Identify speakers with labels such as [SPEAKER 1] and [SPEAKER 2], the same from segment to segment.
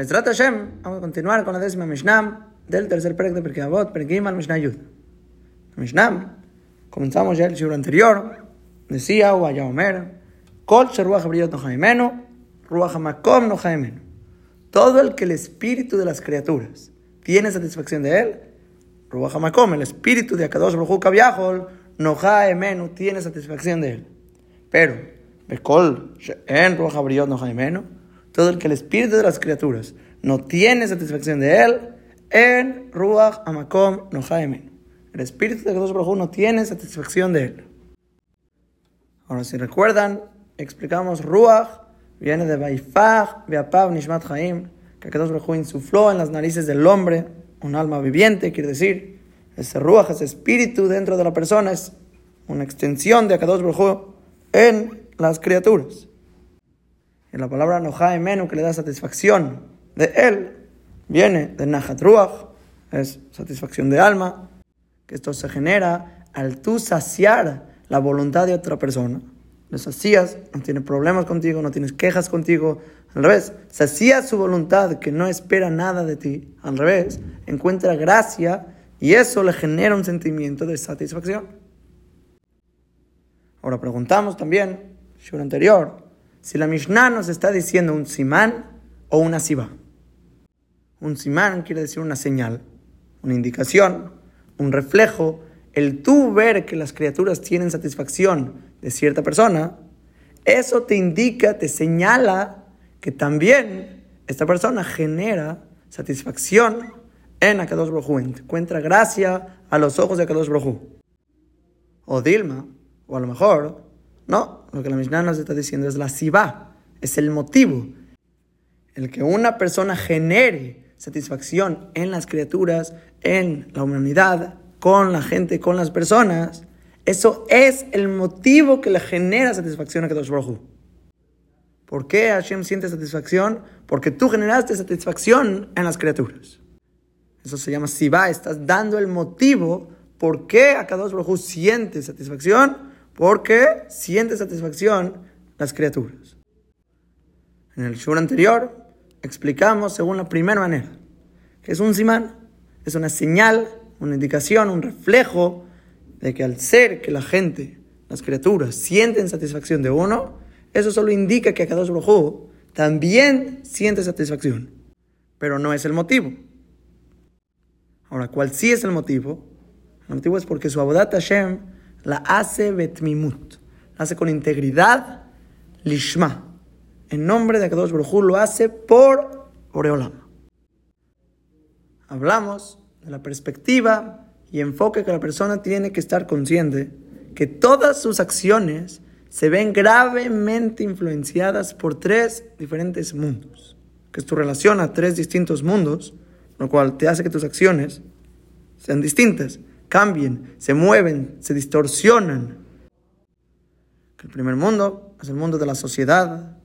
[SPEAKER 1] Ezrat Hashem, vamos a continuar con la décima Mishnah del tercer perek de Pirkei Avot, Perkim al Mishnah Yud. Mishnah, comenzamos ya el siglo anterior, decía o Omer, Kol Sheruach Abriyot no Jaimenu, Ruach Hamakom no Jaimenu. Todo el que el espíritu de las criaturas tiene satisfacción de él, Ruach Hamakom, el espíritu de Akadosh Baruch Hu Kaviahol, no Jaimenu, tiene satisfacción de él. Pero, Bekol en Ruach Abriyot no Jaimenu, todo el que el espíritu de las criaturas no tiene satisfacción de él, en Ruach Amakom no Jaimen. El espíritu de Dios Baruj no tiene satisfacción de él. Ahora, si recuerdan, explicamos Ruach, viene de Baifach, Beapav, Nishmat Chaim, que Dios Baruj insufló en las narices del hombre, un alma viviente, quiere decir, ese Ruach, ese espíritu dentro de la persona, es una extensión de Akadosh Baruj en las criaturas. Y la palabra Menu, que le da satisfacción de él, viene de Nahat Ruach, es satisfacción de alma, que esto se genera al tú saciar la voluntad de otra persona. Lo sacías, no tiene problemas contigo, no tienes quejas contigo. Al revés, sacías su voluntad que no espera nada de ti. Al revés, encuentra gracia y eso le genera un sentimiento de satisfacción. Ahora preguntamos también, el anterior, si la Mishnah nos está diciendo un simán o una siba. Un simán quiere decir una señal, una indicación, un reflejo, el tú ver que las criaturas tienen satisfacción de cierta persona, eso te indica, te señala que también esta persona genera satisfacción en Akadosh Brojú, encuentra gracia a los ojos de Akadosh Brojú. O Dilma, o a lo mejor no, lo que la Mishnah nos está diciendo es la siba, es el motivo. El que una persona genere satisfacción en las criaturas, en la humanidad, con la gente, con las personas, eso es el motivo que le genera satisfacción a Kadosh Baruj ¿Por qué Hashem siente satisfacción? Porque tú generaste satisfacción en las criaturas. Eso se llama siba, estás dando el motivo por qué Kadosh Baruj siente satisfacción porque siente satisfacción las criaturas. En el show anterior explicamos según la primera manera, que es un simán, es una señal, una indicación, un reflejo de que al ser que la gente, las criaturas, sienten satisfacción de uno, eso solo indica que Akadosh Baruj también siente satisfacción, pero no es el motivo. Ahora, ¿cuál sí es el motivo? El motivo es porque su Abodat Hashem la hace betmimut, la hace con integridad, lishma. En nombre de Akadosh Baruj lo hace por Oreolam. Hablamos de la perspectiva y enfoque que la persona tiene que estar consciente que todas sus acciones se ven gravemente influenciadas por tres diferentes mundos, que es tu relación a tres distintos mundos, lo cual te hace que tus acciones sean distintas cambien, se mueven, se distorsionan. el primer mundo es el mundo de la sociedad,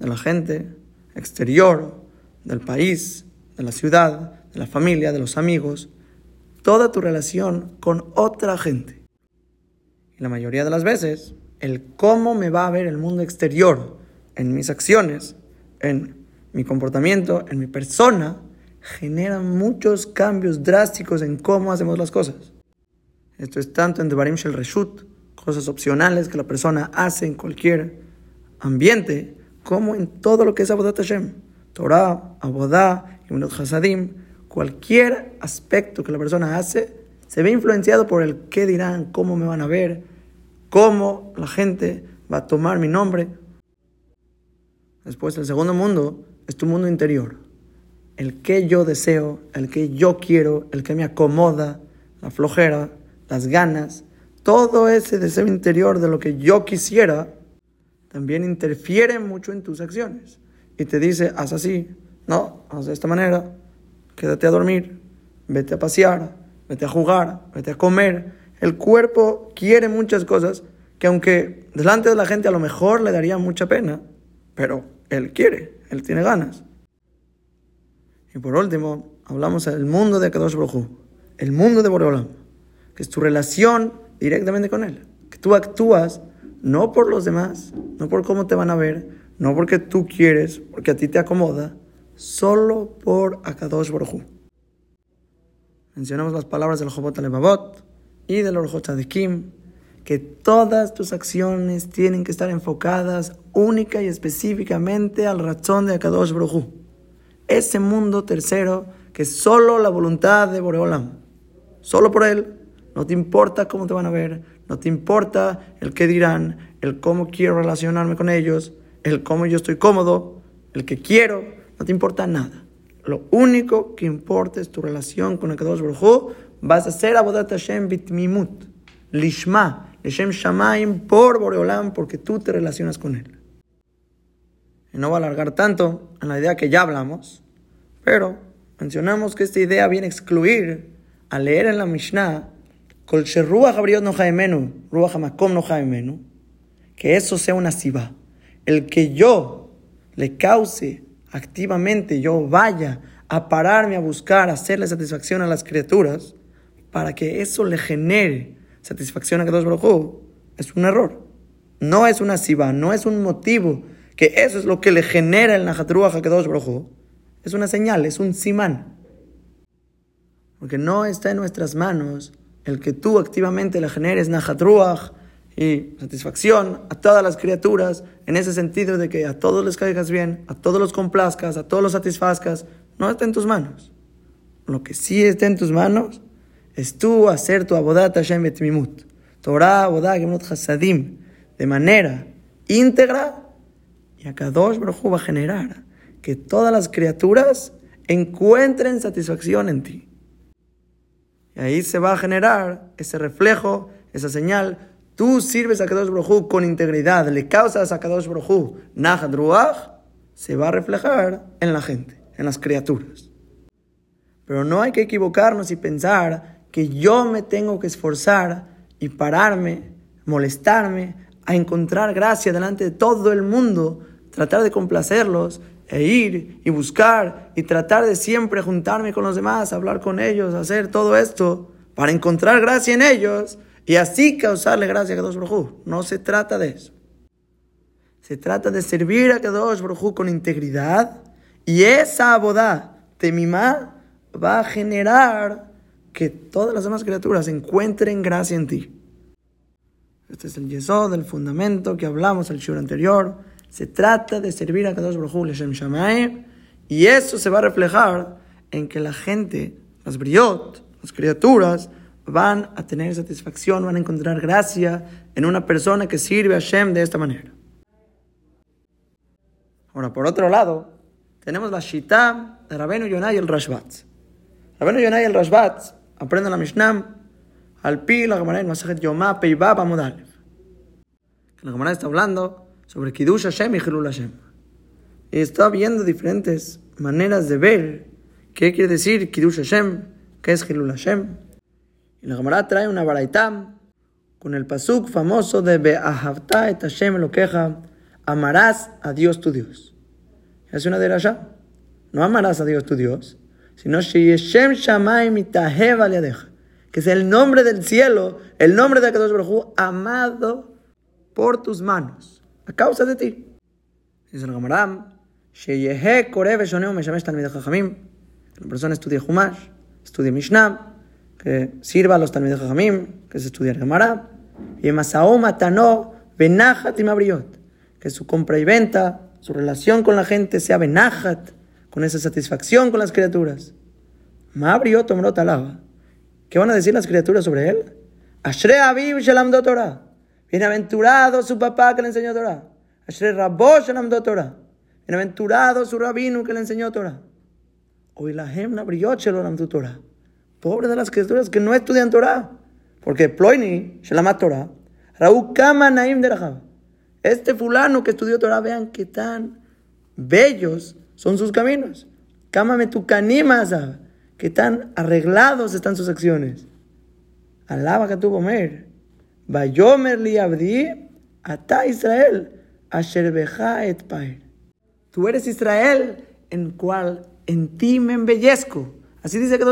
[SPEAKER 1] de la gente, exterior, del país, de la ciudad, de la familia, de los amigos, toda tu relación con otra gente. Y la mayoría de las veces, el cómo me va a ver el mundo exterior en mis acciones, en mi comportamiento, en mi persona, genera muchos cambios drásticos en cómo hacemos las cosas. Esto es tanto en Devarim Shel Reshut, cosas opcionales que la persona hace en cualquier ambiente, como en todo lo que es Abodat Hashem. Torah, Abodá, Yunot Hasadim, cualquier aspecto que la persona hace, se ve influenciado por el qué dirán, cómo me van a ver, cómo la gente va a tomar mi nombre. Después, el segundo mundo es tu mundo interior. El que yo deseo, el que yo quiero, el que me acomoda, la flojera, las ganas, todo ese deseo interior de lo que yo quisiera, también interfiere mucho en tus acciones. Y te dice, haz así, no, haz de esta manera, quédate a dormir, vete a pasear, vete a jugar, vete a comer. El cuerpo quiere muchas cosas que aunque delante de la gente a lo mejor le daría mucha pena, pero él quiere, él tiene ganas. Y por último, hablamos del mundo de Kadosh Baruj el mundo de Boreolam es tu relación directamente con Él. Que tú actúas no por los demás, no por cómo te van a ver, no porque tú quieres, porque a ti te acomoda, solo por Akadosh Baruj Mencionamos las palabras del Jobot Alevavot y del de Kim que todas tus acciones tienen que estar enfocadas única y específicamente al razón de Akadosh Baruj Ese mundo tercero que es solo la voluntad de Boreolam. Solo por él. No te importa cómo te van a ver, no te importa el qué dirán, el cómo quiero relacionarme con ellos, el cómo yo estoy cómodo, el que quiero, no te importa nada. Lo único que importa es tu relación con el Kadosh Baruj Vas a hacer Abodat Hashem bitmimut, lishma, Hashem shamaim por Boreolam, porque tú te relacionas con él. No va a alargar tanto en la idea que ya hablamos, pero mencionamos que esta idea viene a excluir, a leer en la Mishnah, que eso sea una siba. El que yo le cause activamente, yo vaya a pararme a buscar, hacerle satisfacción a las criaturas, para que eso le genere satisfacción a Kadosh Baruj es un error. No es una siba, no es un motivo que eso es lo que le genera el Najatruach a Kadosh Baruj Es una señal, es un simán. Porque no está en nuestras manos el que tú activamente le generes Najatruach y satisfacción a todas las criaturas, en ese sentido de que a todos les caigas bien, a todos los complazcas, a todos los satisfazcas, no está en tus manos. Lo que sí está en tus manos es tú hacer tu abodat Hashem betmimut. Torah, abodat, gemut hasadim, de manera íntegra, y a Kadosh Baruj va a generar que todas las criaturas encuentren satisfacción en ti. Ahí se va a generar ese reflejo, esa señal. Tú sirves a Kadosh Baruj con integridad, le causas a Kadosh Baruj Nahat se va a reflejar en la gente, en las criaturas. Pero no hay que equivocarnos y pensar que yo me tengo que esforzar y pararme, molestarme, a encontrar gracia delante de todo el mundo, tratar de complacerlos e ir y buscar y tratar de siempre juntarme con los demás, hablar con ellos, hacer todo esto para encontrar gracia en ellos y así causarle gracia a Kadosh Baruj No se trata de eso. Se trata de servir a Kadosh Baruj con integridad y esa abodá, temimá, va a generar que todas las demás criaturas encuentren gracia en ti. Este es el yesod, el fundamento que hablamos el shur anterior. Se trata de servir a Kadosh Baruj Leshem Shamayim y eso se va a reflejar en que la gente, las briot, las criaturas, van a tener satisfacción, van a encontrar gracia en una persona que sirve a Hashem de esta manera. Ahora, por otro lado, tenemos la Shita de Rabenu Yonai y el Rashbat. Rabenu Yonai y el Rashbat aprende la Mishnah al pi la Gemara en Masajet Yomá Peibab Amudalev. La Gemara está hablando sobre Kiddush Hashem y Hilul Hashem. Y está viendo diferentes maneras de ver qué quiere decir Kiddush Hashem, qué es Hilul Hashem. Y la Gemara trae una baraitam con el pasuk famoso de Be'ahavta et Hashem lo queja, amarás a Dios tu Dios. Es una de allá. No amarás a Dios tu Dios, sino Sheyeshem Shamayim Itahev Aliadeja, que es el nombre del cielo, el nombre de Akadosh Baruj amado por tus manos, a causa de ti. Dice el Gamaram, Sheyehe Koreve Shoneu Meshamesh Talmideh Chachamim, que la persona estudie Humash, estudie Mishnah, que sirva a los Talmideh Chachamim, que se estudie el Gamaram, y Masao Matano Benachat y Mabriot, que su compra y venta, su relación con la gente sea Benachat, con esa satisfacción con las criaturas. Mabriot Tomrot alaba. ¿Qué van a decir las criaturas sobre él? Ashre Aviv Shalamdo Torah. Bienaventurado su papá que le enseñó Torah. Bienaventurado su rabino que le enseñó Torah. Hoy la hemna Briot Shalamdo Torah. Pobre de las criaturas que no estudian Torah. Porque Ploini Shalamat Torah. Raúl Kama Naim de Este fulano que estudió Torah, vean qué tan bellos son sus caminos. Cámame tu canima, que tan arreglados están sus acciones. Alaba que tu comer. Vayomer li abdi, ata Israel, asher et paer. Tú eres Israel, en cual en ti me embellezco. Así dice que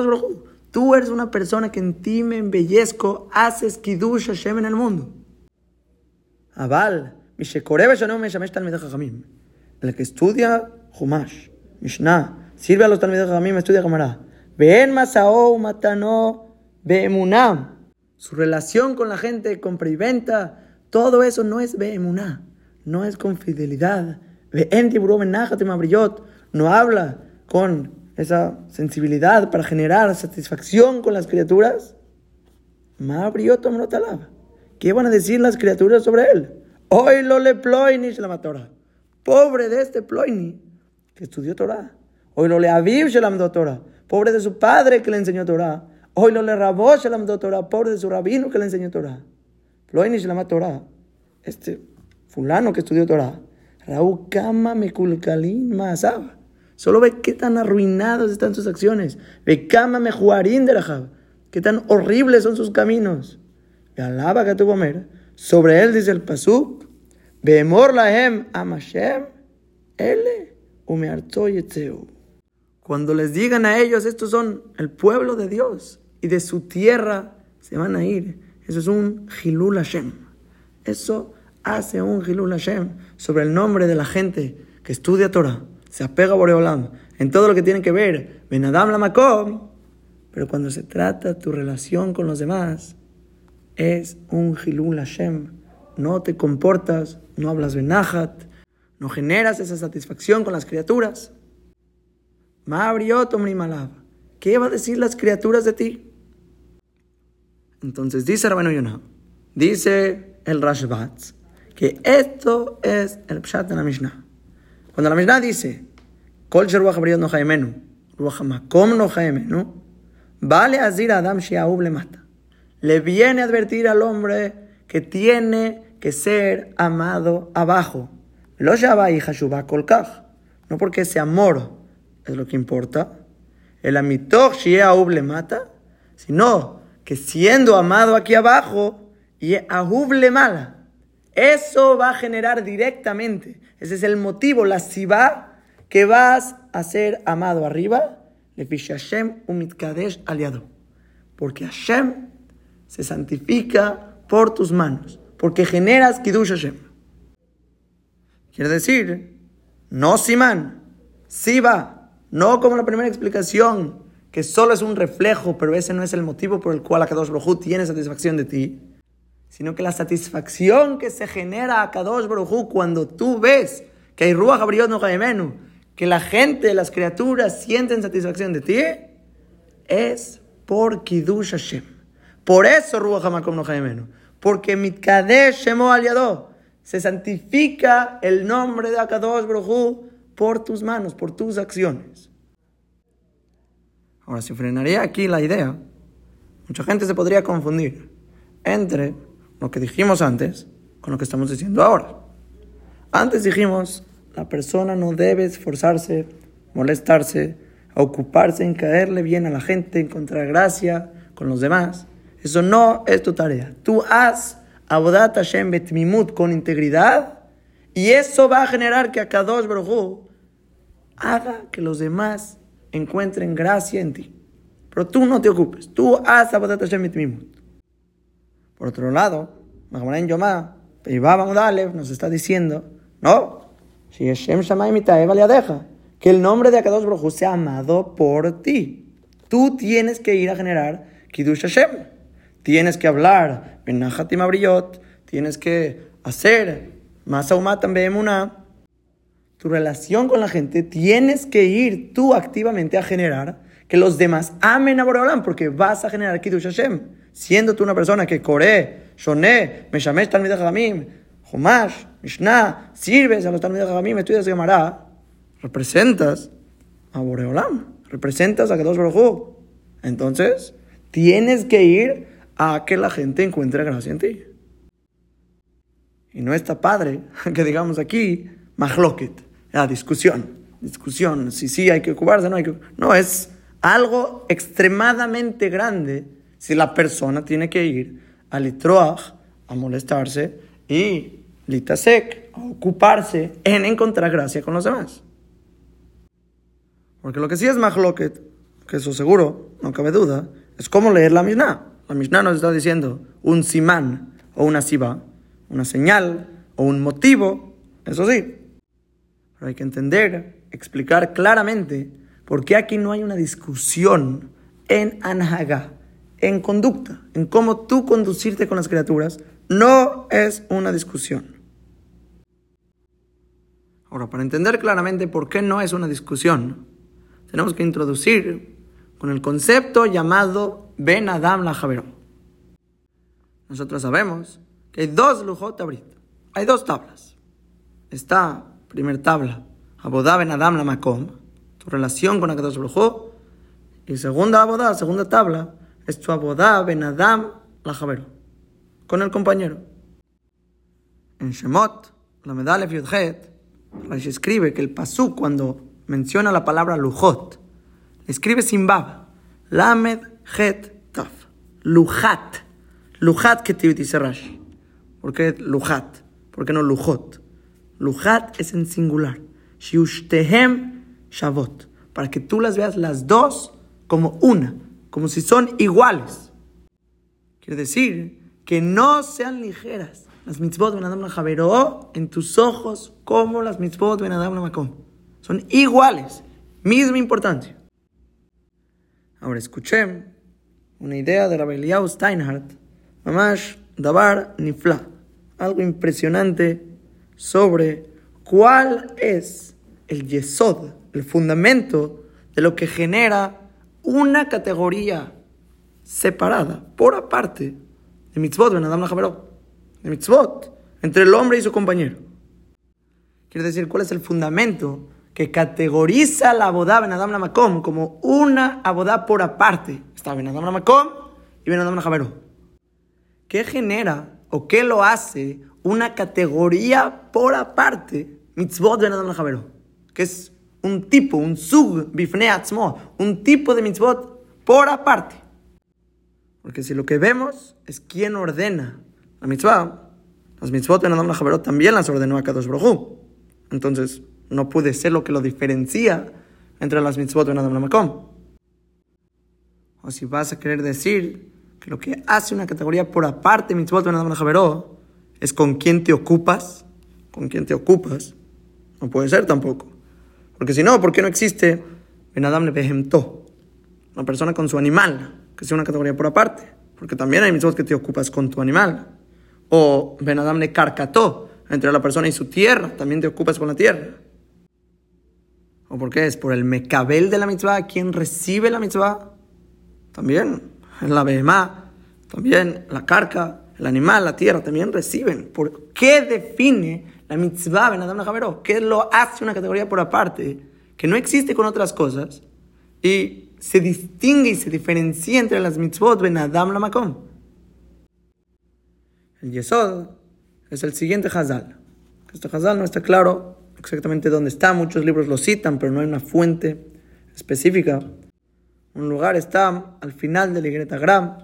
[SPEAKER 1] Tú eres una persona que en ti me embellezco, haces kiddush Hashem en el mundo. Abal, el que estudia Humash, Mishnah, sirve a los mí me estudia camarada. Ven Masao, Matano, Beemunam. Su relación con la gente, compra y venta, todo eso no es Beemuná, no es con fidelidad. No habla con esa sensibilidad para generar satisfacción con las criaturas. ¿Qué van a decir las criaturas sobre él? Hoy lo le ploini la Torah. Pobre de este ploini que estudió Torah. Hoy lo le aviv la Torah. Pobre de su padre que le enseñó Torah. Hoy lo le rabó la Torah. Pobre de su rabino que le enseñó Torah. Ploini la Torah. Este fulano que estudió Torah. Raúl Kama Mekulkalin Maasab. Solo ve qué tan arruinados están sus acciones. Ve Kama Mejuarín de Qué tan horribles son sus caminos. Y alaba que tuvo. Sobre él dice el Pasuk. Beemor lahem amashem ele Cuando les digan a ellos, estos son el pueblo de Dios y de su tierra se van a ir. Eso es un Hilul Hashem. Eso hace un Hilul Hashem sobre el nombre de la gente que estudia Torah, se apega a Boreolam en todo lo que tiene que ver, Benadam la Makom, pero cuando se trata tu relación con los demás, es un Hilul Hashem. No te comportas, no hablas Benahat, no generas esa satisfacción con las criaturas. ¿Qué va a decir las criaturas de ti? Entonces dice Rabino Yonah, dice el Rashbatz, que esto es el Pshat de la Mishnah. Cuando la Mishnah dice, Kol no jaimenu, makom no jaimenu, vale azir Adam le mata. Le viene a advertir al hombre que tiene que ser amado abajo. Lo No porque ese amor es lo que importa. El amitoch le mata, sino que siendo amado aquí abajo, y le mala eso va a generar directamente, ese es el motivo, la siba, que vas a ser amado arriba, le Hashem umitkadesh aliado. Porque Hashem se santifica por tus manos, porque generas Kiddush Hashem. Quiere decir, no Simán, Siba, no como la primera explicación, que solo es un reflejo, pero ese no es el motivo por el cual Akadosh Baruj tiene satisfacción de ti sino que la satisfacción que se genera a Kadosh Baruj cuando tú ves que hay Ruach Abriot no que la gente, las criaturas sienten satisfacción de ti, es por Kiddush Hashem. Por eso Ruach Hamakom no porque Mitkadesh Shemo Aliado se santifica el nombre de Akadosh Baruj por tus manos, por tus acciones. Ahora, si frenaría aquí la idea, mucha gente se podría confundir entre lo que dijimos antes con lo que estamos diciendo ahora. Antes dijimos, la persona no debe esforzarse, molestarse, ocuparse en caerle bien a la gente, encontrar gracia con los demás. Eso no es tu tarea. Tú haz Abodat Hashem Betmimut con integridad y eso va a generar que Akadosh Baruj haga que los demás encuentren gracia en ti. Pero tú no te ocupes. Tú haz Abodat Hashem Betmimut. Por otro lado, Mahamaran Yomá, nos está diciendo, no, si Hashem deja, que el nombre de Akadosh Baruj sea amado por ti. Tú tienes que ir a generar Kiddush Hashem. Tienes que hablar Benahatim Abriyot, tienes que hacer Masaumat también una. Tu relación con la gente, tienes que ir tú activamente a generar que los demás amen a Boreolam, porque vas a generar Kiddush Hashem siendo tú una persona que Coré, Shoné, Meshamesh Talmid Jamim, Humash, Mishnah, sirves a los Talmid Jamim, estudias Gemara, representas a Boreolam, representas a Kadosh Baruj Entonces, tienes que ir a que la gente encuentre gracia en ti. Y no está padre que digamos aquí, mahloket, la discusión, discusión, si sí hay que ocuparse, no hay que... No, es algo extremadamente grande si la persona tiene que ir a litroach a molestarse y litasek a ocuparse en encontrar gracia con los demás. Porque lo que sí es mahloket, que eso seguro, no cabe duda, es cómo leer la Mishnah. La Mishnah nos está diciendo un simán o una siba, una señal o un motivo, eso sí. Pero hay que entender explicar claramente por qué aquí no hay una discusión en Anhaga, en conducta, en cómo tú conducirte con las criaturas. No es una discusión. Ahora, para entender claramente por qué no es una discusión, tenemos que introducir con el concepto llamado Ben Adam la Nosotros sabemos que hay dos lujot hay dos tablas. Está, primer tabla, Abodá Ben Adam la Makom, tu relación con Akadosh Baruj y segunda Abodá, segunda tabla, es tu Abodá Ben Adam la Javero, con el compañero. En Shemot, la medalla Yudhet, Rashi escribe que el pasú cuando menciona la palabra lujot, escribe sin bab, lamed het taf, lujat, lujat que te dice Rashi. ¿Por qué lujat? ¿Por qué no lujot? Lujat es en singular. Shiushtehem shavot. Para que tú las veas las dos como una, como si son iguales. Quiere decir que no sean ligeras las mitzvot ben Adam en tus ojos como las mitzvot ben Adam Makom. Son iguales, misma importancia. Ahora escuché una idea de Rabbi Steinhardt, Mamash Dabar Nifla, algo impresionante sobre cuál es el yesod, el fundamento de lo que genera una categoría separada, por aparte, de mitzvot ben Adam de mitzvot, entre el hombre y su compañero. Quiere decir, ¿cuál es el fundamento que categoriza la abodá Ben Adam Makom como una abodá por aparte? Está Ben Adam Makom y Ben Adam. ¿Qué genera o qué lo hace una categoría por aparte? Mitzvot Ben Adam. Que es un tipo, un sub, bifne un tipo de mitzvot por aparte. Porque si lo que vemos es quién ordena la mitzvah, las mitzvot en Adam también las ordenó a Kadosh Brojú. Entonces, no puede ser lo que lo diferencia entre las mitzvot en Adam Makom. O si vas a querer decir que lo que hace una categoría por aparte mitzvot en Adam es con quién te ocupas, con quién te ocupas, no puede ser tampoco. Porque si no, ¿por qué no existe Ben Adam Behemto? Una persona con su animal, que sea una categoría por aparte. Porque también hay mitzvot que te ocupas con tu animal. O Ben Adam le carcató entre la persona y su tierra, también te ocupas con la tierra. ¿O por qué? Es por el mecabel de la mitzvah, quien recibe la mitzvah. También, en la behemá, también la carca, el animal, la tierra, también reciben. ¿Por qué define la mitzvah Ben Adam Javeró? ¿Qué lo hace una categoría por aparte que no existe con otras cosas y se distingue y se diferencia entre las mitzvot Ben Adam la Makom? El Yesod es el siguiente Hazal. Este Hazal no está claro exactamente dónde está, muchos libros lo citan, pero no hay una fuente específica. Un lugar está al final de la Igreta Gram,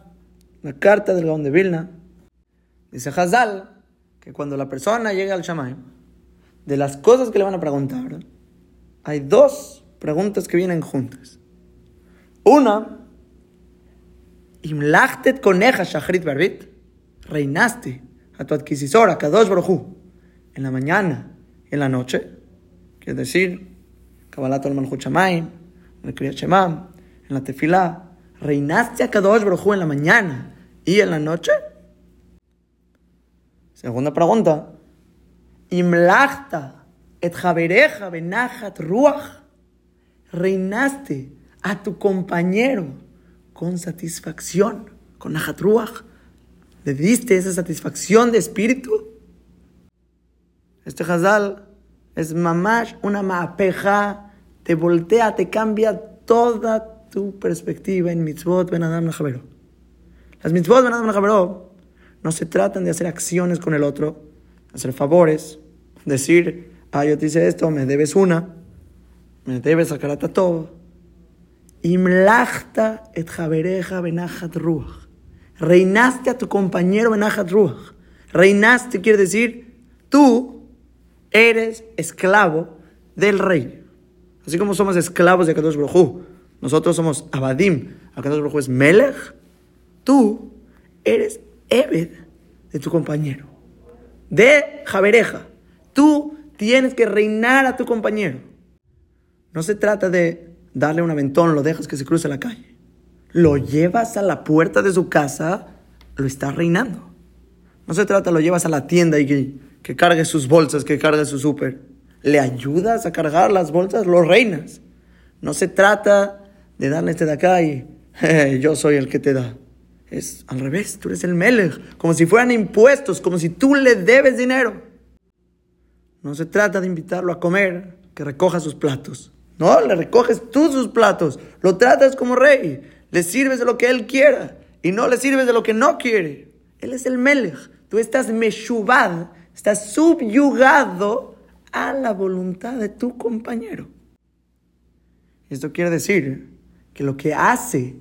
[SPEAKER 1] la carta del Gaón de Vilna. Dice Hazal que cuando la persona llega al Shamayim, de las cosas que le van a preguntar, hay dos preguntas que vienen juntas. Una, Imlachtet coneja shachrit barbit reinaste a tu adquisor, a Kadosh Baruj en la mañana en la noche, quiere decir, Kabbalat al Malchut el Kriyat en la Tefilá, reinaste a Kadosh Baruj en la mañana y en la noche. Segunda pregunta, Imlachta et Javereja benachat ruach, reinaste a tu compañero con satisfacción, con nachat ruach ¿Le diste esa satisfacción de espíritu? Este Hazal es mamash, una mapeja, te voltea, te cambia toda tu perspectiva en mitzvot ben adam Las mitzvot ben adam no se tratan de hacer acciones con el otro, hacer favores, decir, ah, yo te hice esto, me debes una, me debes sacar a todo. Imlachta et javereja benachat ruach. Reinaste a tu compañero en Ahat Ruach. Reinaste quiere decir, tú eres esclavo del rey. Así como somos esclavos de Akadosh Baruj nosotros somos Abadim, Akadosh Baruj es Melech, tú eres Ebed de tu compañero, de Javereja. Tú tienes que reinar a tu compañero. No se trata de darle un aventón, lo dejas que se cruce la calle. Lo llevas a la puerta de su casa, lo estás reinando. No se trata, lo llevas a la tienda y que, que cargue sus bolsas, que cargue su súper. Le ayudas a cargar las bolsas, lo reinas. No se trata de darle este de acá y yo soy el que te da. Es al revés, tú eres el Melech, como si fueran impuestos, como si tú le debes dinero. No se trata de invitarlo a comer, que recoja sus platos. No, le recoges tú sus platos, lo tratas como rey, le sirves de lo que él quiera y no le sirves de lo que no quiere. Él es el Melech, tú estás meshubad, estás subyugado a la voluntad de tu compañero. Esto quiere decir que lo que hace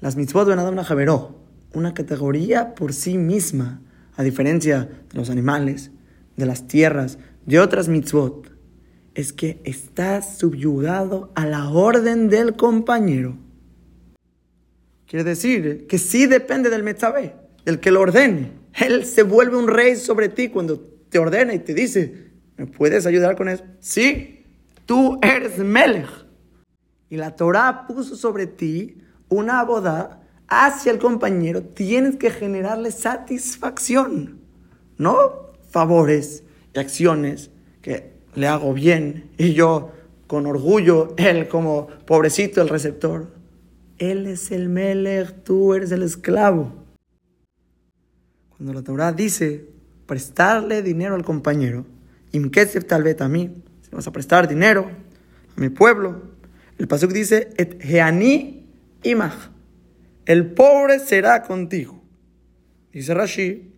[SPEAKER 1] las mitzvot de Adam Javeró, una categoría por sí misma, a diferencia de los animales, de las tierras, de otras mitzvot, es que está subyugado a la orden del compañero. Quiere decir que sí depende del metzabé, del que lo ordene. Él se vuelve un rey sobre ti cuando te ordena y te dice, ¿me puedes ayudar con eso? Sí, tú eres Melech. Y la Torah puso sobre ti una boda hacia el compañero, tienes que generarle satisfacción, no favores y acciones que le hago bien y yo con orgullo, él como pobrecito el receptor. Él es el Melech, tú eres el esclavo. Cuando la Torah dice prestarle dinero al compañero, Imkesef tal vez a mí, si vas a prestar dinero a mi pueblo, el pasuk dice, et heani imach el pobre será contigo. Dice Rashi,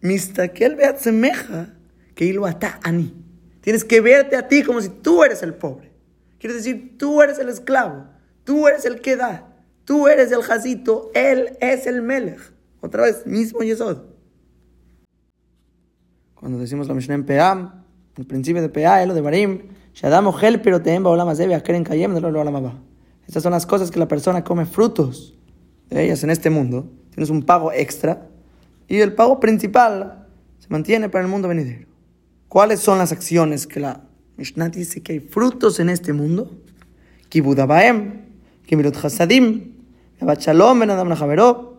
[SPEAKER 1] mistakel semeja que hilo ata ani. Tienes que verte a ti como si tú eres el pobre. Quiere decir, tú eres el esclavo, tú eres el que da, tú eres el jazito, él es el melech. Otra vez, mismo Yesod. Cuando decimos la Mishnah en Peam, el principio de Peah, lo de Barim, Shadam Ojel, pero te emba Olam Azebe, Akeren Kayem, de lo Estas son las cosas que la persona come frutos ellas en este mundo, tienes un pago extra y el pago principal se mantiene para el mundo venidero. ¿Cuáles son las acciones que la Mishnah dice que hay frutos en este mundo? Kibudabaem, Kimirut Hasadim, Shalom Adam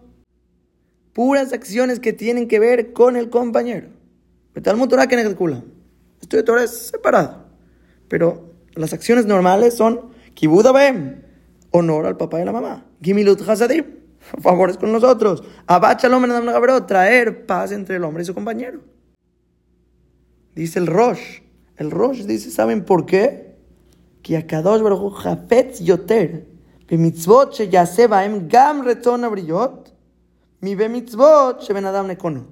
[SPEAKER 1] Puras acciones que tienen que ver con el compañero. Talmud que de Torah es separado. Pero las acciones normales son Kibudabaem, honor al papá y a la mamá. Gimilut Hasadim, favores con nosotros. Abacha el hombre traer paz entre el hombre y su compañero. Dice el Rosh. El Rosh dice, ¿saben por qué? Que Akadosh Baruch Hafetz Yoter, mitzvot sheyase baem gam reton abriyot, mi mitzvot sheben adam nekono.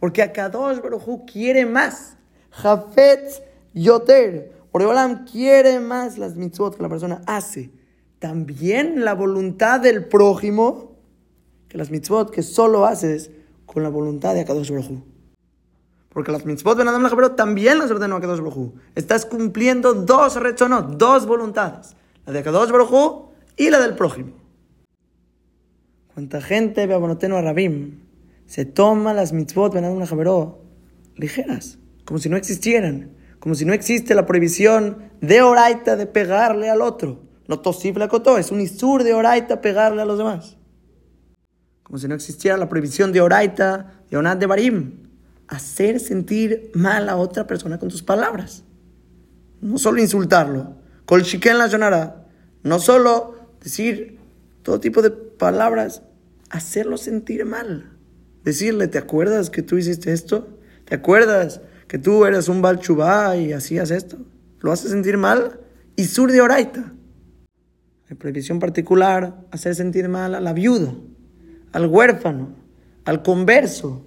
[SPEAKER 1] Porque Akadosh Baruch quiere más. Hafetz Yoter. Oreolam quiere más las mitzvot que la persona hace. También la voluntad del prójimo las mitzvot que solo haces con la voluntad de Akadosh Baruj Porque las mitzvot de Adam pero también las ordenó Akadosh Baruj Estás cumpliendo dos rechonot, dos voluntades. La de Akadosh Baruj y la del prójimo. Cuánta gente, Beabonoteno a Rabim, se toma las mitzvot de Adam Jaberó ligeras, como si no existieran, como si no existe la prohibición de Oraita de pegarle al otro. No tosif la cotó, es un isur de Oraita pegarle a los demás como si no existiera la prohibición de Oraita, de Onat de Barim, hacer sentir mal a otra persona con tus palabras. No solo insultarlo, col la llorará, no solo decir todo tipo de palabras, hacerlo sentir mal. Decirle, ¿te acuerdas que tú hiciste esto? ¿Te acuerdas que tú eres un balchubá y hacías esto? ¿Lo hace sentir mal? Y sur de Oraita. Hay prohibición particular, hacer sentir mal a la viuda al huérfano, al converso,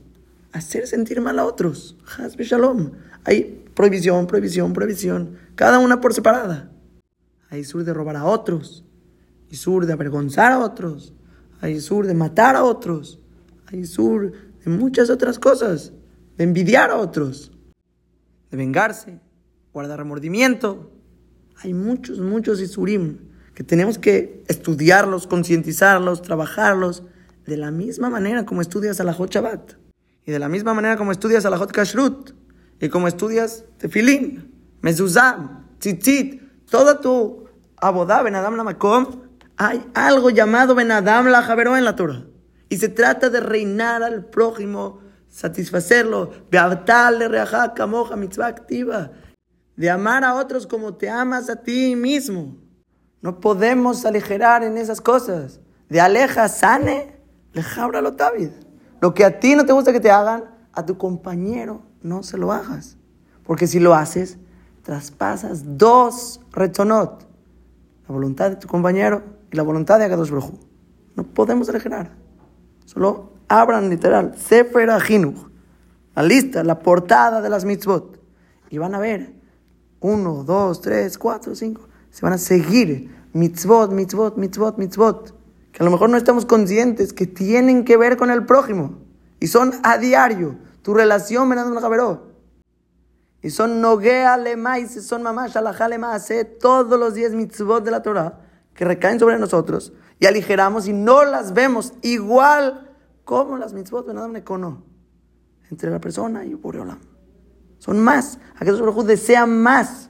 [SPEAKER 1] hacer sentir mal a otros. Hasbe Shalom. Hay prohibición, prohibición, prohibición, cada una por separada. Hay sur de robar a otros, hay sur de avergonzar a otros, hay sur de matar a otros, hay sur de muchas otras cosas, de envidiar a otros, de vengarse, guardar remordimiento. Hay muchos, muchos isurim que tenemos que estudiarlos, concientizarlos, trabajarlos de la misma manera como estudias a la Hot Shabbat, y de la misma manera como estudias a la Hot Kashrut, y como estudias Tefilin, Mezuzah, Tzitzit, toda tu Abodá, Benadam la Makom, hay algo llamado Benadam la Javeró en la Torah. Y se trata de reinar al prójimo, satisfacerlo, mitzvah activa, de amar a otros como te amas a ti mismo. No podemos aligerar en esas cosas. De aleja, sane, le jabra lo tavid. Lo que a ti no te gusta que te hagan, a tu compañero no se lo hagas. Porque si lo haces, traspasas dos retonot. La voluntad de tu compañero y la voluntad de Agados Brojú. No podemos aligerar. Solo abran literal, Sefer Ajinuch, la lista, la portada de las mitzvot. Y van a ver, uno, dos, tres, cuatro, cinco. Se van a seguir mitzvot, mitzvot, mitzvot, mitzvot. Que a lo mejor no estamos conscientes que tienen que ver con el prójimo. Y son a diario. Tu relación, Menadum Javeró. Y son Noguea Lema y son Mamá Shalajá hace todos los días mitzvot de la Torah que recaen sobre nosotros y aligeramos y no las vemos igual como las mitzvot de Nekono entre la persona y Boreolam. Son más. Aquellos que desean más.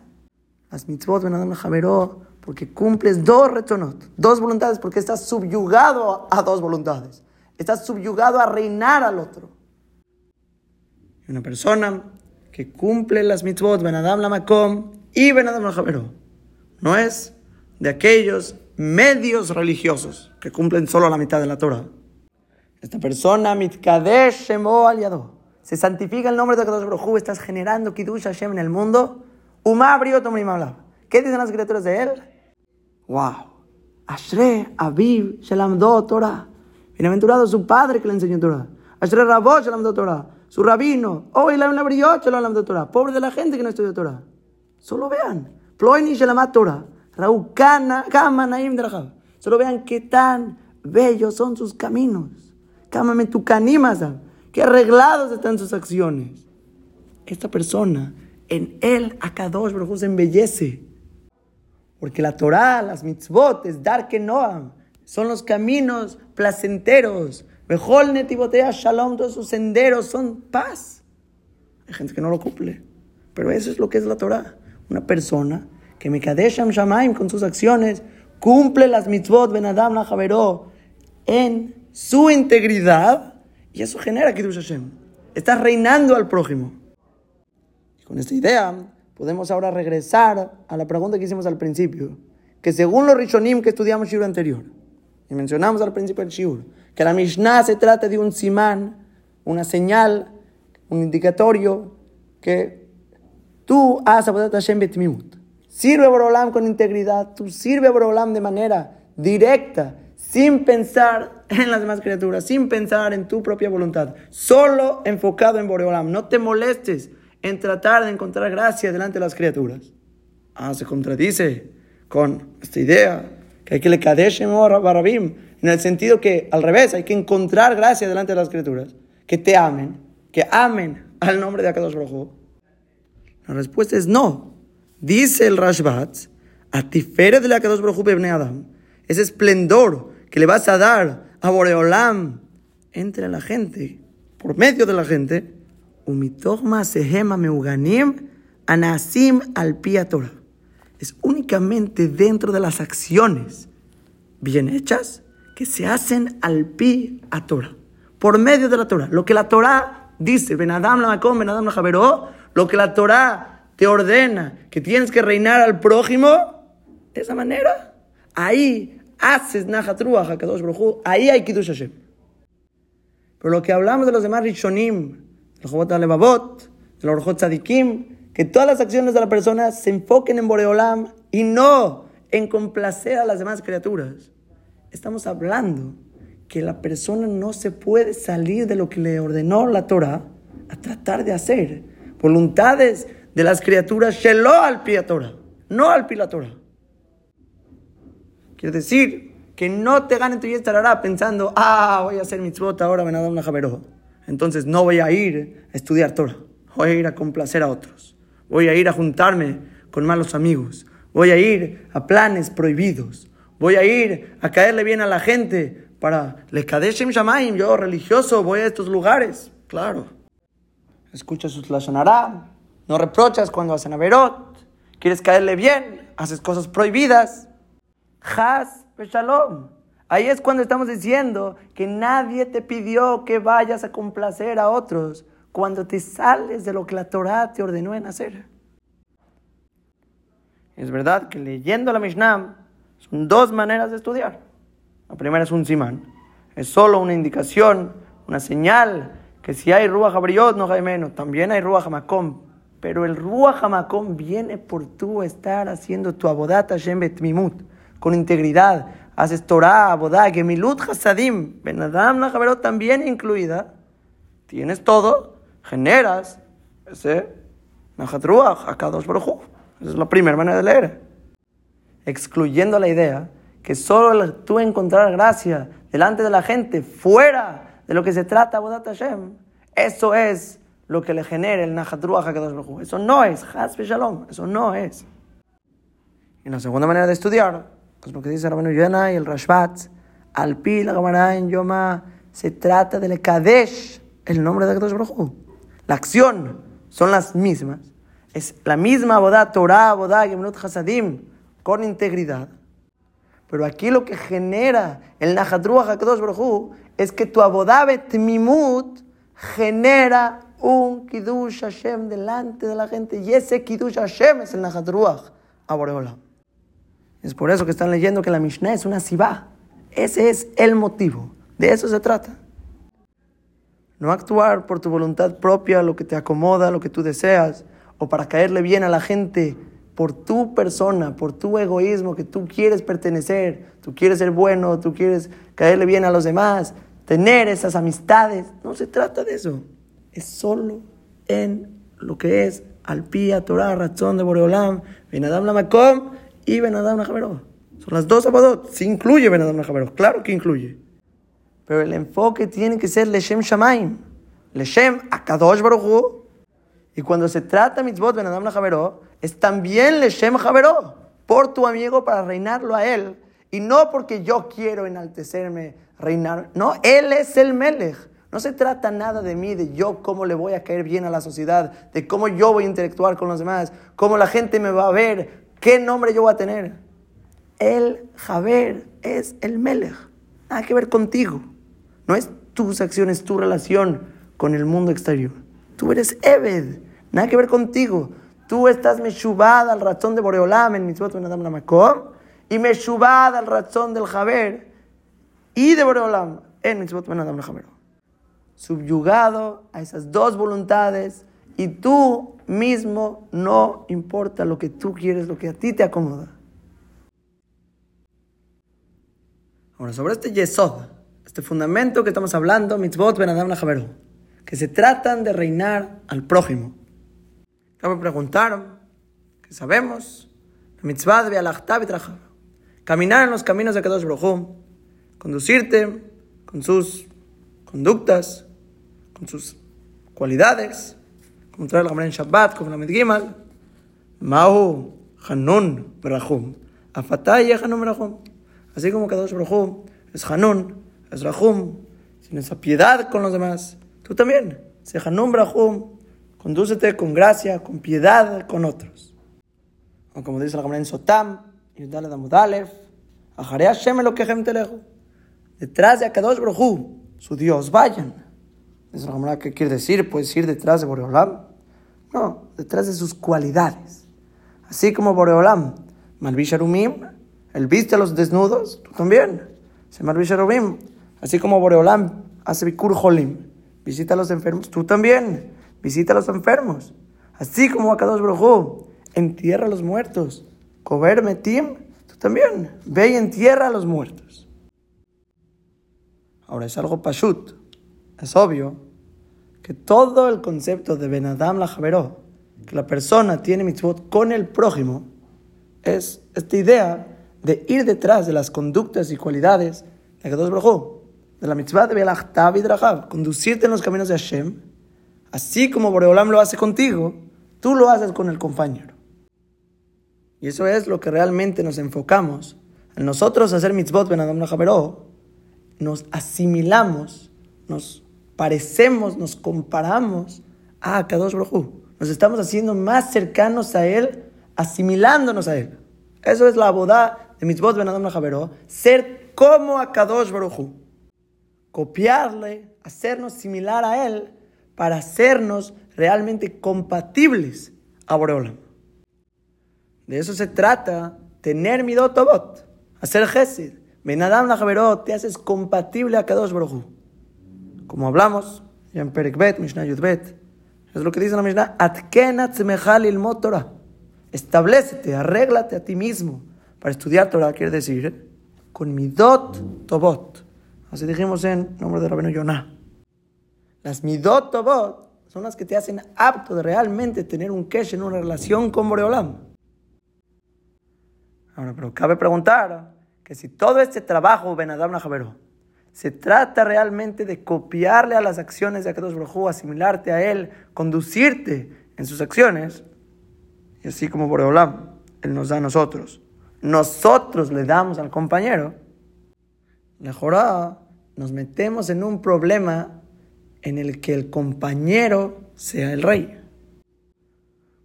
[SPEAKER 1] Las mitzvot de Javeró porque cumples dos retonot, dos voluntades, porque estás subyugado a dos voluntades. Estás subyugado a reinar al otro. Una persona que cumple las mitzvot, Ben Adam la Makom y Ben Adam la Javeró, no es de aquellos medios religiosos que cumplen solo la mitad de la Torah. Esta persona, Mitkadesh Shemo Aliado, se santifica el nombre de Kadosh Baruj estás generando Kiddush Hashem en el mundo. Umabrio ¿Qué dicen las criaturas de él? ¡Wow! Ashre Aviv Shelamdo Torah. Bienaventurado su padre que le enseñó Torah. Ashre Rabot Shelamdo Torah. Su rabino. Oh, Ilam Labriot Shelamdo Torah. Pobre de la gente que no estudió Torah. Solo vean. Ploini Shelamat Torah. Raukana, Kama Naim Solo vean qué tan bellos son sus caminos. Cámame tu canimasa. Qué arreglados están sus acciones. Esta persona, en él, Akadosh Baruj se embellece. Porque la Torah, las mitzvot, es dar que noam. Son los caminos placenteros. Mejor netibotea shalom, todos sus senderos son paz. Hay gente que no lo cumple. Pero eso es lo que es la Torah. Una persona que me kadesham shamaim con sus acciones, cumple las mitzvot ben adam la en su integridad y eso genera Kiddush Hashem. Estás reinando al prójimo. Y con esta idea podemos ahora regresar a la pregunta que hicimos al principio, que según los Rishonim que estudiamos el Shiur anterior, y mencionamos al principio del Shiur, que la Mishnah se trata de un simán, una señal, un indicatorio que tú has a Hashem betimimut. Sirve a Borolam con integridad, tú sirve a Borolam de manera directa, sin pensar en las demás criaturas, sin pensar en tu propia voluntad, solo enfocado en Boreolam. No te molestes en tratar de encontrar gracia delante de las criaturas. Ah, se contradice con esta idea que hay que le kadeshem barabim, en el sentido que al revés, hay que encontrar gracia delante de las criaturas, que te amen, que amen al nombre de Akadosh Baruj La respuesta es no. Dice el Rashbat, a Tiferet de la Kadosh Baruj Adam, ese esplendor que le vas a dar a Boreolam entre la gente, por medio de la gente, Meuganim Anasim al Torah. Es únicamente dentro de las acciones bien hechas que se hacen al pi a Torah. Por medio de la Torah. Lo que la Torah dice, Ben Adam la Makom, Ben Adam la lo que la Torah te ordena que tienes que reinar al prójimo, de esa manera, ahí haces Najatrua, Hakadosh ahí hay Kiddush Hashem. Pero lo que hablamos de los demás Rishonim, el Jobot Alevavot, el Orjot Tzadikim, que todas las acciones de la persona se enfoquen en Boreolam y no en complacer a las demás criaturas. Estamos hablando que la persona no se puede salir de lo que le ordenó la Torah a tratar de hacer. Voluntades de las criaturas Shelo al Torah, no al Torah. Quiere decir que no te ganen tu estará pensando, ah, voy a hacer mitzvot ahora, me una javeró. Entonces no voy a ir a estudiar Torah, voy a ir a complacer a otros, voy a ir a juntarme con malos amigos, voy a ir a planes prohibidos, voy a ir a caerle bien a la gente para le kadeshim shamaim, yo religioso voy a estos lugares, claro. Escucha sus no reprochas cuando hacen averot. Quieres caerle bien, haces cosas prohibidas. Has Shalom. Ahí es cuando estamos diciendo que nadie te pidió que vayas a complacer a otros cuando te sales de lo que la Torah te ordenó en hacer. Es verdad que leyendo la Mishnah son dos maneras de estudiar. La primera es un simán. Es solo una indicación, una señal que si hay Ruach Abriot no hay menos. También hay Ruach Hamakom. Pero el Ruach Hamakom viene por tú estar haciendo tu abodat Hashem Betmimut con integridad. Haces Torah, Abodá, Gemilut Hasadim, Benadam Najaverot también incluida. Tienes todo, generas ese Najatruach, Akadosh Baruj Esa es la primera manera de leer. Excluyendo la idea que solo tú encontrar gracia delante de la gente, fuera de lo que se trata Abodat Hashem, eso es lo que le genera el Najatruach Akadosh Baruj Eso no es Hasbe Shalom, eso no es. Y la segunda manera de estudiar pues lo que dice Rabenu Yonah y el Rashbat, al pi la en Yoma, se trata del Kadesh, el nombre de Kadosh Baruj La acción son las mismas. Es la misma boda Torah, boda Geminut Hasadim, con integridad. Pero aquí lo que genera el Najatruach HaKadosh Baruj es que tu abodá Betmimut genera un Kiddush Hashem delante de la gente. Y ese Kiddush Hashem es el Najatruach Aboreolam. Es por eso que están leyendo que la Mishnah es una sibá. Ese es el motivo. De eso se trata. No actuar por tu voluntad propia, lo que te acomoda, lo que tú deseas, o para caerle bien a la gente por tu persona, por tu egoísmo, que tú quieres pertenecer, tú quieres ser bueno, tú quieres caerle bien a los demás, tener esas amistades. No se trata de eso. Es solo en lo que es al pía, Torah, razón de Boreolam, Benadam Lamakom y Benadam Najabero. Son las dos abadot. Sí incluye Benadam Najabero. Claro que incluye. Pero el enfoque tiene que ser Leshem Shamaim. Leshem Akadosh Baruchu. Y cuando se trata mitzvot Benadam Najabero, es también Leshem Javero. Por tu amigo para reinarlo a él. Y no porque yo quiero enaltecerme, reinar. No, él es el Melech. No se trata nada de mí, de yo cómo le voy a caer bien a la sociedad, de cómo yo voy a interactuar con los demás, cómo la gente me va a ver, ¿Qué nombre yo voy a tener? El Javer es el Melech. Nada que ver contigo. No es tus acciones, tu relación con el mundo exterior. Tú eres Eved. Nada que ver contigo. Tú estás meshubada al razón de Boreolam en Mitzvot Benadam Namakom y meshubada al razón del Javer y de Boreolam en Mitzvot Benadam Namakom. Subyugado a esas dos voluntades y tú mismo no importa lo que tú quieres, lo que a ti te acomoda. Ahora, sobre este yesod, este fundamento que estamos hablando, mitzvot ben adam que se tratan de reinar al prójimo. Acá me preguntaron, que sabemos, la mitzvah de caminar en los caminos de Kadosh Baruj conducirte con sus conductas, con sus cualidades, como trae la en Shabbat, como la Medgimal, Mahu, Hanun, Brahum. Afatay Hanun, Brahum. Así como Kadosh Brahum es Hanun, es Rahum, sin esa piedad con los demás. Tú también, sé Hanun, Brahum, condúcete con gracia, con piedad con otros. O como dice la Gemara en Sotam, Yudale Damudalef, Ajare Hashem lo que Telejo. Detrás de Akadosh Brahum, su Dios, vayan. Es la que quiere decir, puedes ir detrás de Boreolam. No, detrás de sus cualidades. Así como Boreolam, Malvisharumim, él viste a los desnudos, tú también. Se Malvisharumim. Así como Boreolam hace Bikur Holim, visita a los enfermos, tú también. Visita a los enfermos. Así como Akados Brojú, entierra a los muertos. Kober Metim, tú también. Ve y entierra a los muertos. Ahora es algo pashut, es obvio que todo el concepto de Benadam la Javeró, que la persona tiene mitzvot con el prójimo, es esta idea de ir detrás de las conductas y cualidades de Kadosh Baruj de la mitzvah de Belachtav y Drahab, conducirte en los caminos de Hashem, así como Boreolam lo hace contigo, tú lo haces con el compañero. Y eso es lo que realmente nos enfocamos. En nosotros hacer mitzvot Benadam la Javeró, nos asimilamos, nos parecemos, nos comparamos a Kadosh Baruj Nos estamos haciendo más cercanos a Él, asimilándonos a Él. Eso es la boda de mitzvot ben Adam Javero, ser como a Kadosh Baruchu. Copiarle, hacernos similar a él para hacernos realmente compatibles a Boreolam. De eso se trata, tener midot tobot, hacer gesed. Ben Adam Javero, te haces compatible a Kadosh Baruchu. Como hablamos en Perek Mishnah Yudbet, es lo que dice la Mishnah, Atkena ilmot Torah. Establecete, arréglate a ti mismo para estudiar Torah, quiere decir, con midot tobot. Así dijimos en nombre de Rabino Yonah. Las midot tobot son las que te hacen apto de realmente tener un kesh en una relación con Boreolam. Ahora, pero cabe preguntar que si todo este trabajo, Ben Adam se trata realmente de copiarle a las acciones de Akadosh Baruj asimilarte a él, conducirte en sus acciones, y así como Boreolam, él nos da a nosotros. Nosotros le damos al compañero. Mejorá, nos metemos en un problema en el que el compañero sea el rey.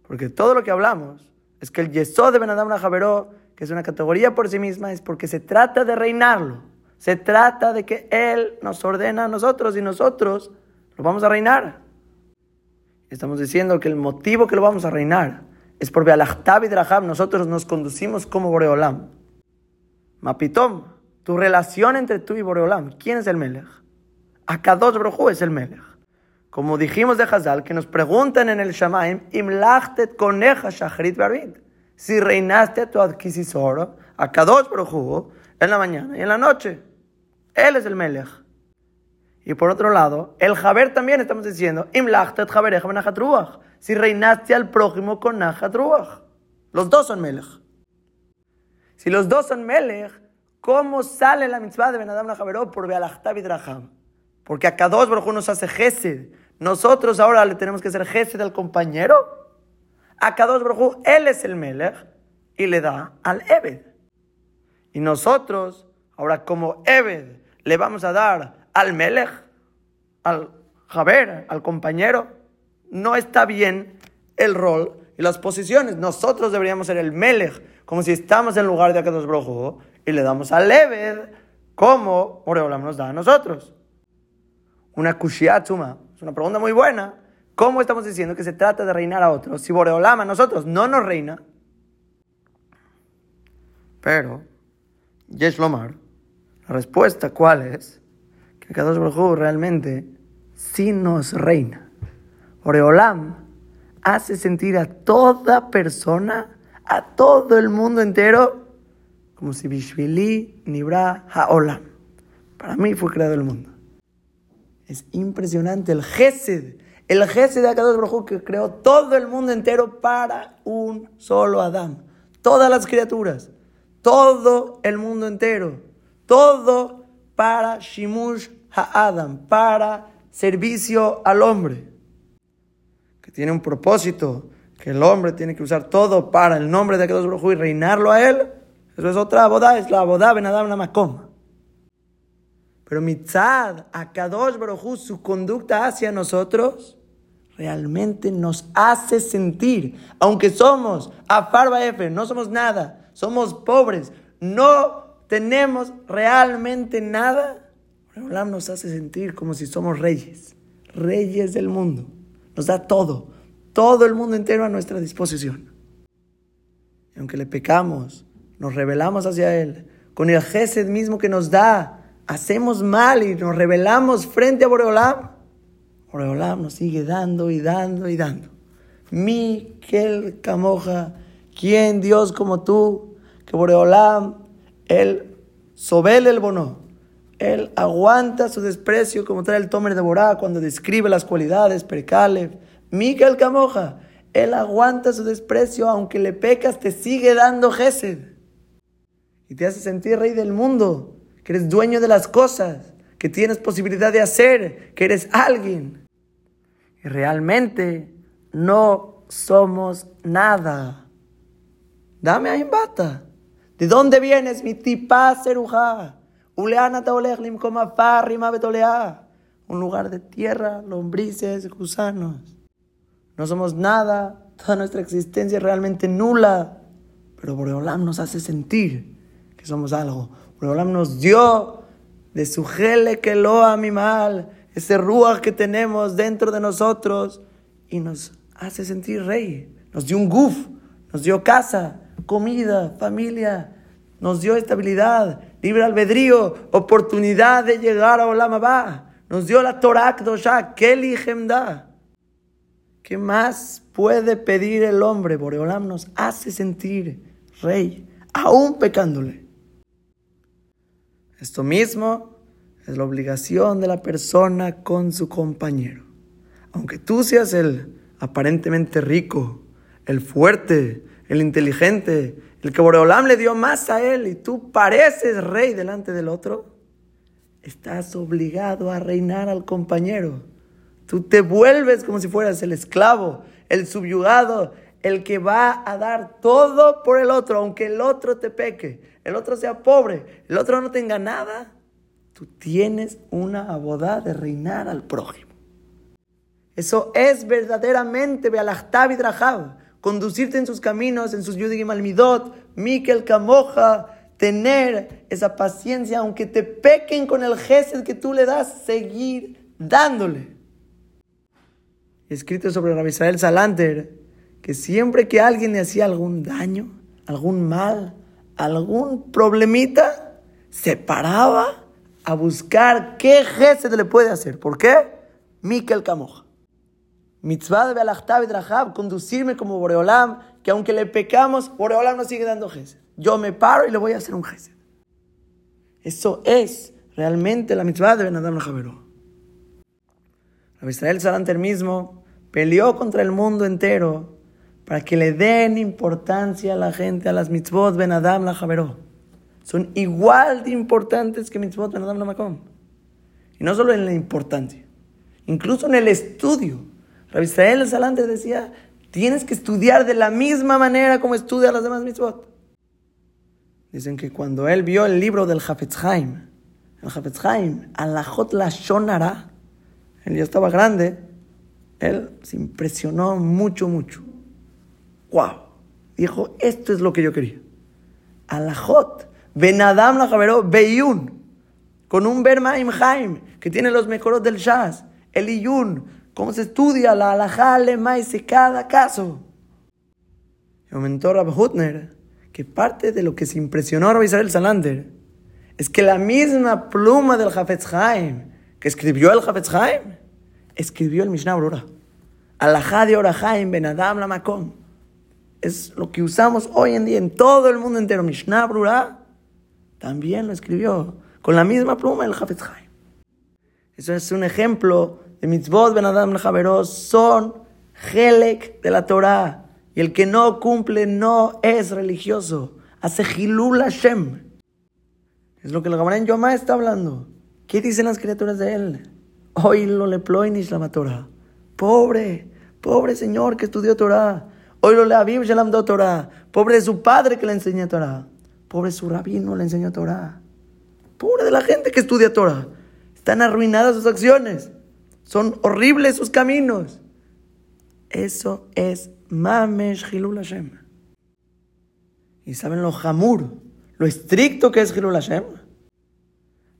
[SPEAKER 1] Porque todo lo que hablamos es que el Yesod de Benadam Javeró, que es una categoría por sí misma, es porque se trata de reinarlo. Se trata de que Él nos ordena a nosotros y nosotros lo vamos a reinar. Estamos diciendo que el motivo que lo vamos a reinar es por Bealachtab y Draham nosotros nos conducimos como Boreolam. Mapitom, tu relación entre tú y Boreolam, ¿quién es el Melech? Akadosh Brojú es el Melech. Como dijimos de Hazal, que nos preguntan en el Shamaim, Imlachtet koneja shachrit barbit. Si reinaste a tu adquisisor, Akadosh Brojú, en la mañana y en la noche. Él es el Melech. Y por otro lado, el Jaber también estamos diciendo, Imlachtet Jabereja Benachatruach. Si reinaste al prójimo con Nachatruach. Los dos son Melech. Si los dos son Melech, ¿cómo sale la mitzvah de Benadam Najaberó por Bealachtav y? Porque acá dos Baruj nos hace Gesed. Nosotros ahora le tenemos que hacer Gesed al compañero. Acá dos Baruj él es el Melech y le da al Ebed. Y nosotros, ahora como Ebed, le vamos a dar al Melech, al Jaber, al compañero. No está bien el rol y las posiciones. Nosotros deberíamos ser el Melech, como si estamos en lugar de Akadosh Brojo, y le damos al Ebed como Oreolam nos da a nosotros. Una kushiatzuma. Es una pregunta muy buena. ¿Cómo estamos diciendo que se trata de reinar a otros si Boreolam a nosotros no nos reina? Pero Yesh Lomar, la respuesta cuál es? Que Kadosh Baruj realmente sí nos reina. Oreolam hace sentir a toda persona, a todo el mundo entero, como si Bishvili Nibra Haolam. Para mí fue creado el mundo. Es impresionante el Gesed, el Gesed de Akadosh Baruj que creó todo el mundo entero para un solo Adán. Todas las criaturas todo el mundo entero, todo para Shimush Ha'adam, para servicio al hombre, que tiene un propósito, que el hombre tiene que usar todo para el nombre de Akadosh Baruj y reinarlo a él. Eso es otra boda, es la boda Ben Adam Namakom. Pero mitzad, Akadosh Baruj su conducta hacia nosotros, realmente nos hace sentir, aunque somos Afarba Efe, no somos nada, somos pobres, no tenemos realmente nada, Olam nos hace sentir como si somos reyes, reyes del mundo. Nos da todo, todo el mundo entero a nuestra disposición. Y aunque le pecamos, nos rebelamos hacia Él, con el Gesed mismo que nos da, hacemos mal y nos rebelamos frente a Boreolam, Boreolam nos sigue dando y dando y dando. Miquel Camoja ¿Quién Dios como tú? Que Boreolam, Él sobele el bono. Él aguanta su desprecio como trae el Tomer de Borá cuando describe las cualidades, Perkalev, Mikael Camoja. Él aguanta su desprecio, aunque le pecas, te sigue dando Gesed. Y te hace sentir rey del mundo, que eres dueño de las cosas, que tienes posibilidad de hacer, que eres alguien. Y realmente no somos nada. Dame a Imbata. ¿De dónde vienes, mi tipa ceruja? Un lugar de tierra, lombrices, gusanos. No somos nada, toda nuestra existencia es realmente nula. Pero Boreolam nos hace sentir que somos algo. Boreolam nos dio de su gele que lo mal ese ruach que tenemos dentro de nosotros y nos hace sentir rey. Nos dio un guf, nos dio casa, comida, familia, nos dio estabilidad, libre albedrío, oportunidad de llegar a Olam Abba. Nos dio la Torah Kdosha, Keli da. ¿Qué más puede pedir el hombre? Boreolam nos hace sentir rey, aún pecándole. Esto mismo es la obligación de la persona con su compañero. Aunque tú seas el aparentemente rico, el fuerte, el inteligente, el que Boreolam le dio más a él y tú pareces rey delante del otro, estás obligado a reinar al compañero. Tú te vuelves como si fueras el esclavo, el subyugado, el que va a dar todo por el otro, aunque el otro te peque, el otro sea pobre, el otro no tenga nada. Tú tienes una abodá de reinar al prójimo. Eso es verdaderamente Bealachtav y conducirte en sus caminos, en sus Yudigim Almidot, Mikel Kamoja, tener esa paciencia, aunque te pequen con el gesed que tú le das, seguir dándole. Escrito sobre Rabbi Israel Salanter, que siempre que alguien le hacía algún daño, algún mal, algún problemita, se paraba a buscar qué gesed le puede hacer. ¿Por qué? Mikel Kamoja. Mitzvah de y Drahab, conducirme como Boreolam, que aunque le pecamos, Boreolam nos sigue dando gesed. Yo me paro y le voy a hacer un gesed. Eso es realmente la mitzvah de Ben Adam Javeró. Israel Salanter mismo peleó contra el mundo entero para que le den importancia a la gente a las mitzvot Ben Adam la Javeró. Son igual de importantes que mitzvot Ben Adam la Makom. Y no solo en la importancia, incluso en el estudio. Rabbi Israel decía, tienes que estudiar de la misma manera como estudia las demás mitzvot. Dicen que cuando él vio el libro del Hafetz Haim, el Hafetz Haim, Alajot la Shonara, él ya estaba grande, él se impresionó mucho, mucho. ¡Wow! Dijo, esto es lo que yo quería. Alajot, Benadam la Beyun, con un Bermaim Haim, que tiene los mejores del Shaz, el Iyun, cómo se estudia la alajá, lema y cada caso. Y aumentó Rab Hutner que parte de lo que se impresionó a Rabbi Israel Salander es que la misma pluma del Hafetz Haim que escribió el Hafetz Haim, escribió el Mishnah Brura. Alajá de Orahaim Ben Adam la Makom. Es lo que usamos hoy en día en todo el mundo entero. Mishnah Brura también lo escribió con la misma pluma el Hafetz Haim. Eso es un ejemplo de mitzvot ben Adam son gelek de la Torah. Y el que no cumple no es religioso. Hace Hilul Hashem. Es lo que el Gamarán Yomá está hablando. ¿Qué dicen las criaturas de él? Hoy lo le la Torah. Pobre, pobre señor que estudió Torah. Hoy lo le Aviv do Torah. Pobre de su padre que le enseñó Torah. Pobre su rabino le enseñó Torah. Pobre de la gente que estudia Torah. Están arruinadas sus acciones. Son horribles sus caminos. Eso es Mamesh Hilul Hashem. ¿Y saben lo jamur, lo estricto que es Hilul Hashem?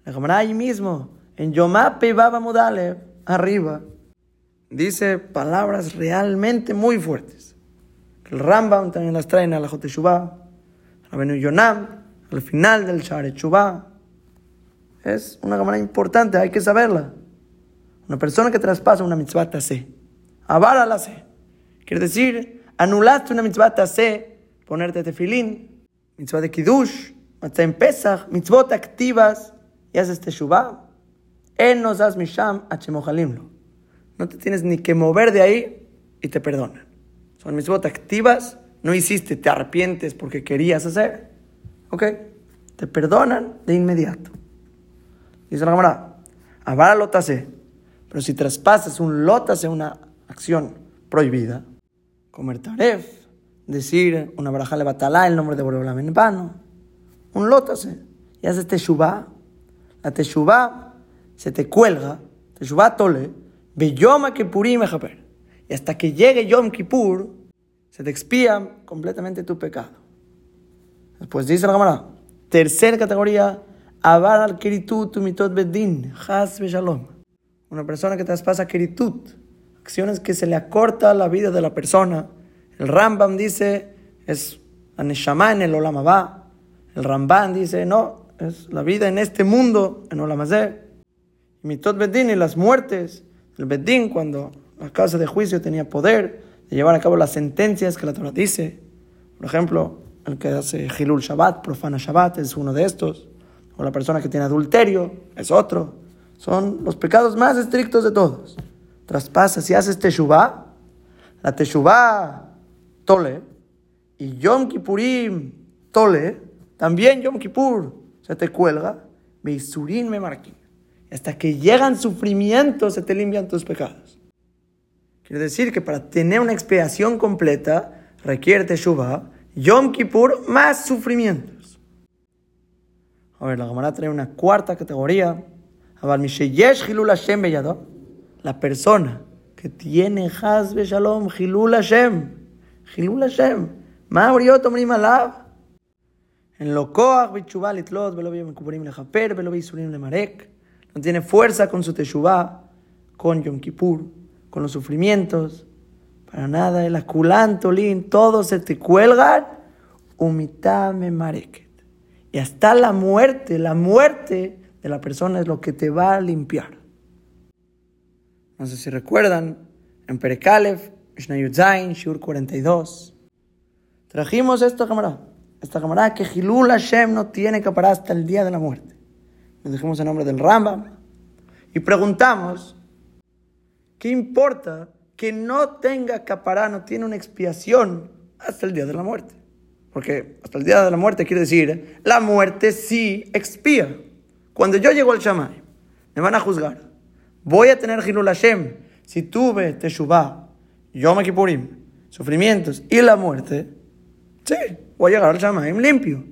[SPEAKER 1] La Gemara ahí mismo, en Yomape Baba Mudalev, arriba, dice palabras realmente muy fuertes. El Rambam también las trae en la Joteshuvah, Rabenu Yonam, al final del Share. Es una Gemara importante, hay que saberla. Una persona que traspasa una mitzvah tase. Avara se. Quiere decir, anulaste una mitzvah tase, ponerte tefilín, mitzvah de kiddush, mitzvah en pesach, mitzvot activas, y haces teshuvah. Él nos das misham achemojalimlo. No te tienes ni que mover de ahí y te perdonan. Son mitzvot activas, no hiciste, te arrepientes porque querías hacer. ¿Ok? Te perdonan de inmediato. Dice la cámara, avara. Pero si traspasas un lot hacia una acción prohibida, comer taref, decir una baraja batalá el nombre de Boreolam en vano, un lot hace, y haces teshuvah, la teshuvah se te cuelga, teshuvah tole, beyoma kipurim ejaper, y hasta que llegue Yom Kippur, se te expía completamente tu pecado. Después dice la cámara, Tercera categoría, Avar al Kiritut Mitot Bedin, Has Shalom. Una persona que traspasa Kiritut, acciones que se le acorta la vida de la persona. El Rambam dice, es Aneshama en el Olamabá. El Ramban dice, no, es la vida en este mundo, en Olamazé. Mitot Bedin y las muertes. El Bedin, cuando la casa de juicio tenía poder de llevar a cabo las sentencias que la Torah dice. Por ejemplo, el que hace Hilul Shabbat, profana Shabbat, es uno de estos. O la persona que tiene adulterio, es otro. Son los pecados más estrictos de todos. Traspasa, si haces Teshuvah, la Teshuvah tole, y Yom Kippurim tole, también Yom Kippur se te cuelga, Beisurin me marquín. Hasta que llegan sufrimientos se te limpian tus pecados. Quiere decir que para tener una expiación completa requiere Teshuvah, Yom Kippur más sufrimientos. A ver, la Gemara trae una cuarta categoría. La persona que tiene Hazbe Shalom, Hilul Hashem, Hilul Hashem, Mauriot Omrim Alav, en lo Koach Bichubah Litlot, Velo Kupurim Lechaper, Velo Bisurim Lemarek, no tiene fuerza con su Teshuvah, con Yom Kippur, con los sufrimientos, para nada, el aculanto, lin, todos se te cuelgan, umitame mareket. Y hasta la muerte, la muerte de la persona es lo que te va a limpiar. No sé si recuerdan, en Perekalef, Shnayudzain, Shur 42, trajimos esta cámara, esta cámara que Hilul Hashem no tiene que parar hasta el día de la muerte. Nos dijimos el nombre del Rambam y preguntamos ¿Qué importa que no tenga capará, no tiene una expiación hasta el día de la muerte? Porque hasta el día de la muerte quiere decir, la muerte sí expía. Cuando yo llego al Shamay, me van a juzgar. Voy a tener Hilul Hashem. Si tuve Teshuvah, Yom Kippurim, sufrimientos y la muerte, sí, voy a llegar al Shamay limpio.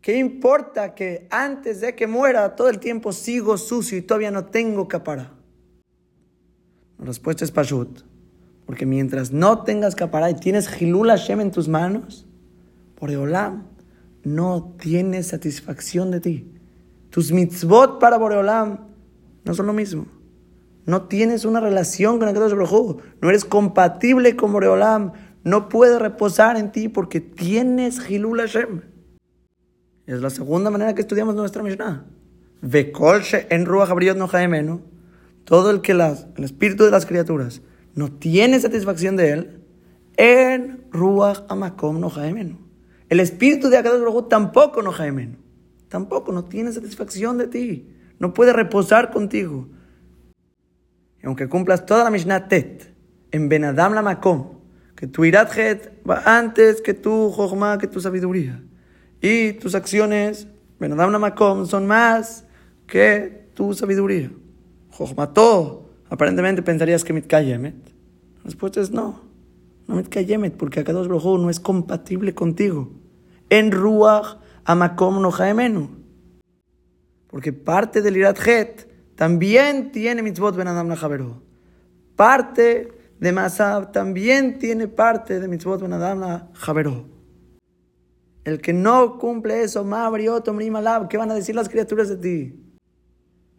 [SPEAKER 1] ¿Qué importa que antes de que muera todo el tiempo sigo sucio y todavía no tengo capará? La respuesta es Pashut. Porque mientras no tengas capará y tienes Hilul Hashem en tus manos, por Boreolam no tienes satisfacción de ti. Tus mitzvot para Boreolam no son lo mismo. No tienes una relación con Akadosh Baruj No eres compatible con Boreolam. No puede reposar en ti porque tienes Hilul Hashem. Es la segunda manera que estudiamos nuestra Mishnah. Vekol en Ruach no Jaemenu todo el que las, el espíritu de las criaturas no tiene satisfacción de él, en Ruach Amakom no Jaemenu. El espíritu de Akadosh Baruj tampoco no Jaemenu. Tampoco no tiene satisfacción de ti. No puede reposar contigo. Y aunque cumplas toda la Mishnah Tet en Benadam la Makom, que tu Irat va antes que tu Jochma, que tu sabiduría. Y tus acciones, Benadam la Makom, son más que tu sabiduría. Jochmató, aparentemente pensarías que mitkayemet. La respuesta es no, no mitkayemet, porque Akadosh Baruj no es compatible contigo. En Ruach Amakom no jaemenu. Porque parte del Irat también tiene mitzvot ben Adam Parte de Masab también tiene parte de mitzvot ben Adam El que no cumple eso, Mabriot, Omrim ¿qué van a decir las criaturas de ti?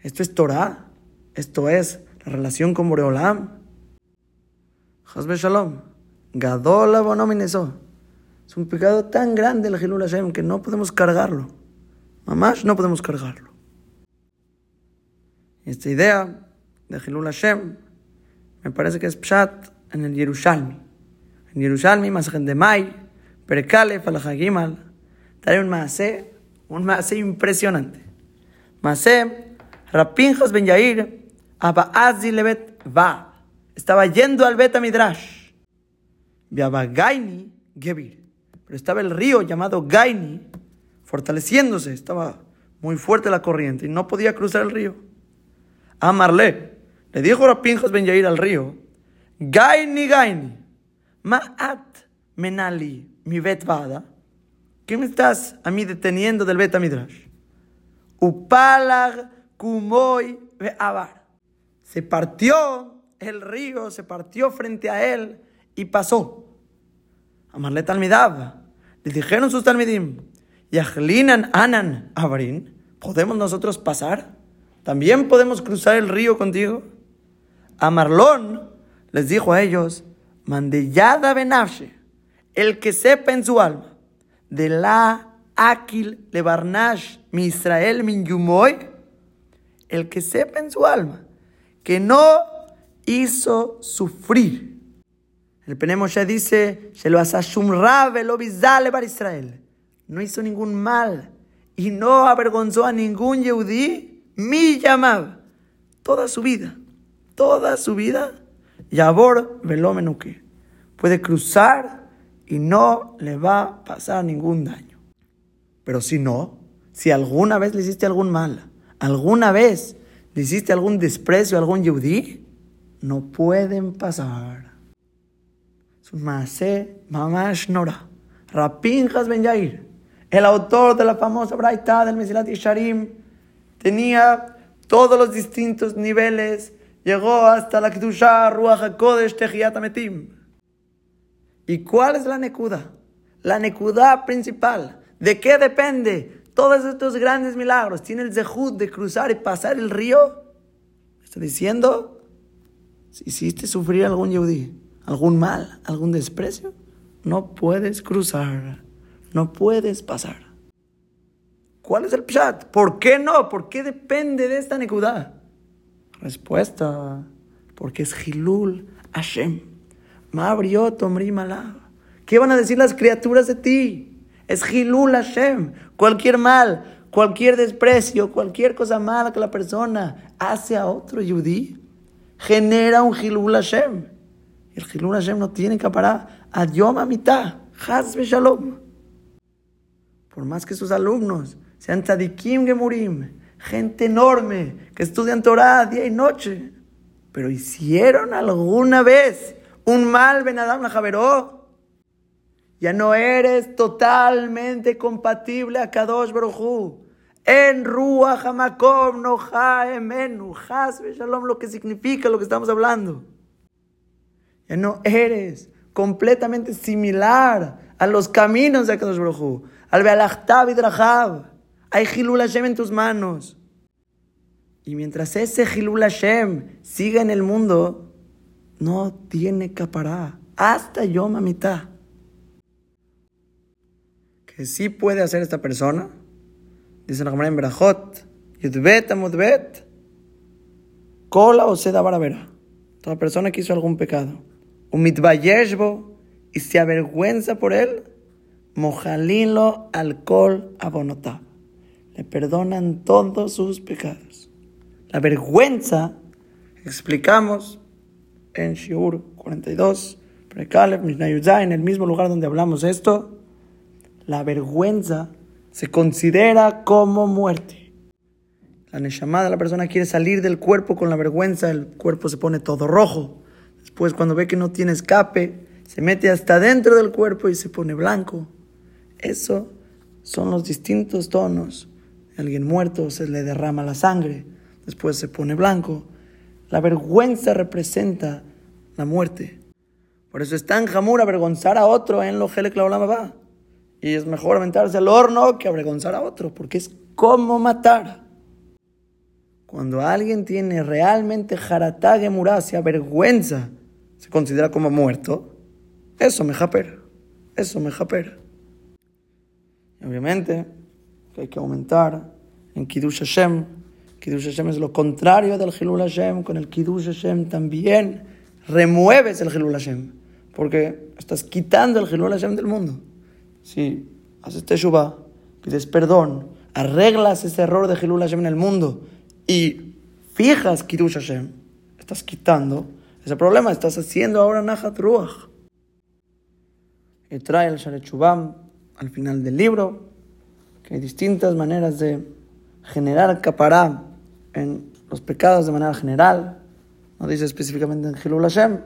[SPEAKER 1] Esto es Torah. Esto es la relación con Boreolam. Hasbe Shalom. Gadol eso. Es un pecado tan grande el Hilul Hashem que no podemos cargarlo. Mamás no podemos cargarlo. Esta idea de Hilul Hashem me parece que es Pshat en el Yerushalmi. En Yerushalmi, Masajen de Alahagimal, trae un maase, un maase impresionante. Maase, Rapinjas Ben Yair, Levet va. Estaba yendo al Bet Midrash. Gaini Gebir. Pero estaba el río llamado Gaini fortaleciéndose. Estaba muy fuerte la corriente y no podía cruzar el río. Amarle le dijo a Pinjas Ben Yair al río: Gaini, Gaini, Ma'at Menali, mi Bet Vada. ¿Qué me estás a mí deteniendo del Bet Midrash? Upalag Kumoy Abar se partió el río, se partió frente a él y pasó. Amarle Talmidab. Le dijeron sus Talmidim, Yachlinan Anan Abrin, ¿podemos nosotros pasar? ¿También podemos cruzar el río contigo? A Marlón les dijo a ellos, Mandellada Benafshe, el que sepa en su alma, de la Akil Lebarnash mi Israel min Yumoy, el que sepa en su alma que no hizo sufrir. El Penemoshe dice, Israel. No hizo ningún mal y no avergonzó a ningún Yehudí, mi llamaba, toda su vida, toda su vida, Yabor Velomenuque. Puede cruzar y no le va a pasar ningún daño. Pero si no, si alguna vez le hiciste algún mal, alguna vez le hiciste algún desprecio a algún yudí, no pueden pasar. Sumase Mamash Nora, Rapinjas Ben Yair, el autor de la famosa Braita del Mesilat Sharim, tenía todos los distintos niveles, llegó hasta la Kedusha Ruach HaKodesh Tehiyat Metim. ¿Y cuál es la Nekuda? La Nekuda principal. ¿De qué depende? todos estos grandes milagros, tiene el zehut de cruzar y pasar el río, está diciendo, si hiciste sufrir algún yudí, algún mal, algún desprecio, no puedes cruzar, no puedes pasar. ¿Cuál es el pshat? ¿Por qué no? ¿Por qué depende de esta nekudá? Respuesta, porque es Hilul Hashem. ¿Qué van a decir las criaturas de ti? Es Hilul Hashem. Cualquier mal, cualquier desprecio, cualquier cosa mala que la persona hace a otro yudí, genera un Hilul Hashem. El Hilul Hashem no tiene que parar. Adiós, mitad. Hazbe Shalom. Por más que sus alumnos sean tzadikim gemurim, gente enorme que estudian Torah día y noche, pero hicieron alguna vez un mal Ben Adam Javeró ya no eres totalmente compatible a Kadosh Baruj En Ruach HaMakom no Emenu. Shalom, lo que significa lo que estamos hablando. Ya no eres completamente similar a los caminos de Kadosh Baruj Al Bealachtav y Drahab. Hay Hilul Hashem en tus manos. Y mientras ese Hilul Hashem siga en el mundo, no tiene capará. Hasta Yom mitad que sí puede hacer esta persona, dice la Gemara en Berajot, Yudbet Amudbet, Kola o Seda Baravera. Toda persona que hizo algún pecado, y se avergüenza por él, mojalilo alcohol abonotá. Le perdonan todos sus pecados. La vergüenza, explicamos en Shiur 42, Prekaleb, en el mismo lugar donde hablamos esto, la vergüenza se considera como muerte. La Neshama de la persona quiere salir del cuerpo con la vergüenza, el cuerpo se pone todo rojo. Después, cuando ve que no tiene escape, se mete hasta dentro del cuerpo y se pone blanco. Eso son los distintos tonos. alguien muerto se le derrama la sangre, después se pone blanco. La vergüenza representa la muerte. Por eso es tan jamur avergonzar a otro en lo va. Y es mejor aventarse al horno que avergonzar a otro, porque es como matar. Cuando alguien tiene realmente jaratá se vergüenza, se considera como muerto, eso me japer, eso me japer. Obviamente hay que aumentar en Kiddush Hashem. Kiddush Hashem es lo contrario del Hilul Hashem. Con el Kiddush Hashem también remueves el Hilul Hashem, porque estás quitando el Hilul Hashem del mundo si haces teshuva, pides perdón, arreglas ese error de Hilul Hashem en el mundo y fijas Kiddush Hashem, estás quitando ese problema, estás haciendo ahora Nahat Ruach. Y trae el Sharechubam al final del libro, que hay distintas maneras de generar capará en los pecados de manera general. No dice específicamente en Hilul Hashem,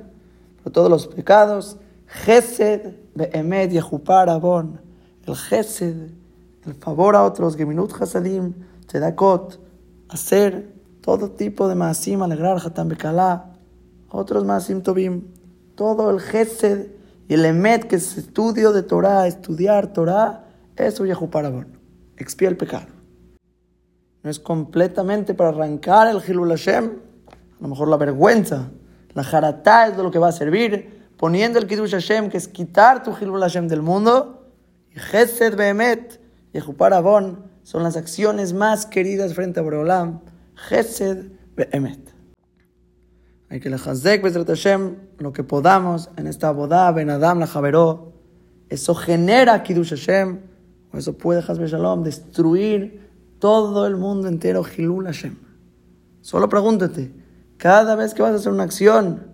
[SPEAKER 1] pero todos los pecados Gesed be'emet yehupar abon. El gesed, el favor a otros, geminut hasadim, tzedakot, hacer todo tipo de maasim, alegrar hatam bekalá, otros maasim tobim, todo el gesed y el emet, que es estudio de Torah, estudiar Torah, Eso Yehuparabon. Expía el pecado. No es completamente para arrancar el Hilul Hashem. A lo mejor la vergüenza, la jaratá es de lo que va a servir. Poniendo el Kiddush Hashem, que es quitar tu Hilul Hashem del mundo. Y Chesed Behemet, Yehuparabon, son las acciones más queridas frente a Boreolam. Chesed Behemet. Hay que le Hazek Hashem, lo que podamos en esta boda, Ben Adam la Javeró. Eso genera Kiddush Hashem, o eso puede, Hazbe Shalom, destruir todo el mundo entero, Hilul Hashem. Solo pregúntate, cada vez que vas a hacer una acción,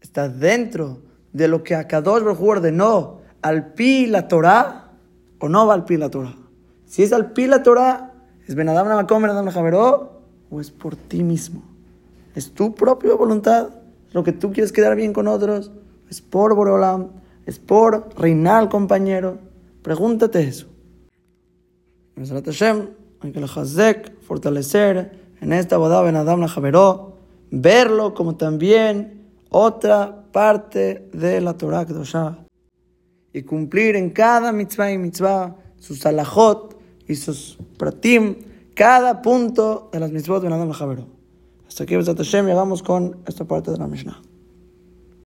[SPEAKER 1] ¿está dentro de lo que Akadosh Baruj ordenó al pi la Torah o no va al pi la Torah? Si es al pi la Torah, ¿es Ben Adam Makom, Ben Adam Javeró o es por ti mismo? ¿Es tu propia voluntad? ¿Lo que tú quieres quedar bien con otros? ¿Es por Borolam? ¿Es por reinar al compañero? Pregúntate eso. hay que hazek, fortalecer en esta boda Ben Adam Javeró, verlo como también otra parte de la Torah Kedoshah y cumplir en cada mitzvah y mitzvah sus alajot y sus pratim, cada punto de las mitzvot Ben Adam Javeró. Hasta aquí, Hashem, llegamos con esta parte de la Mishnah.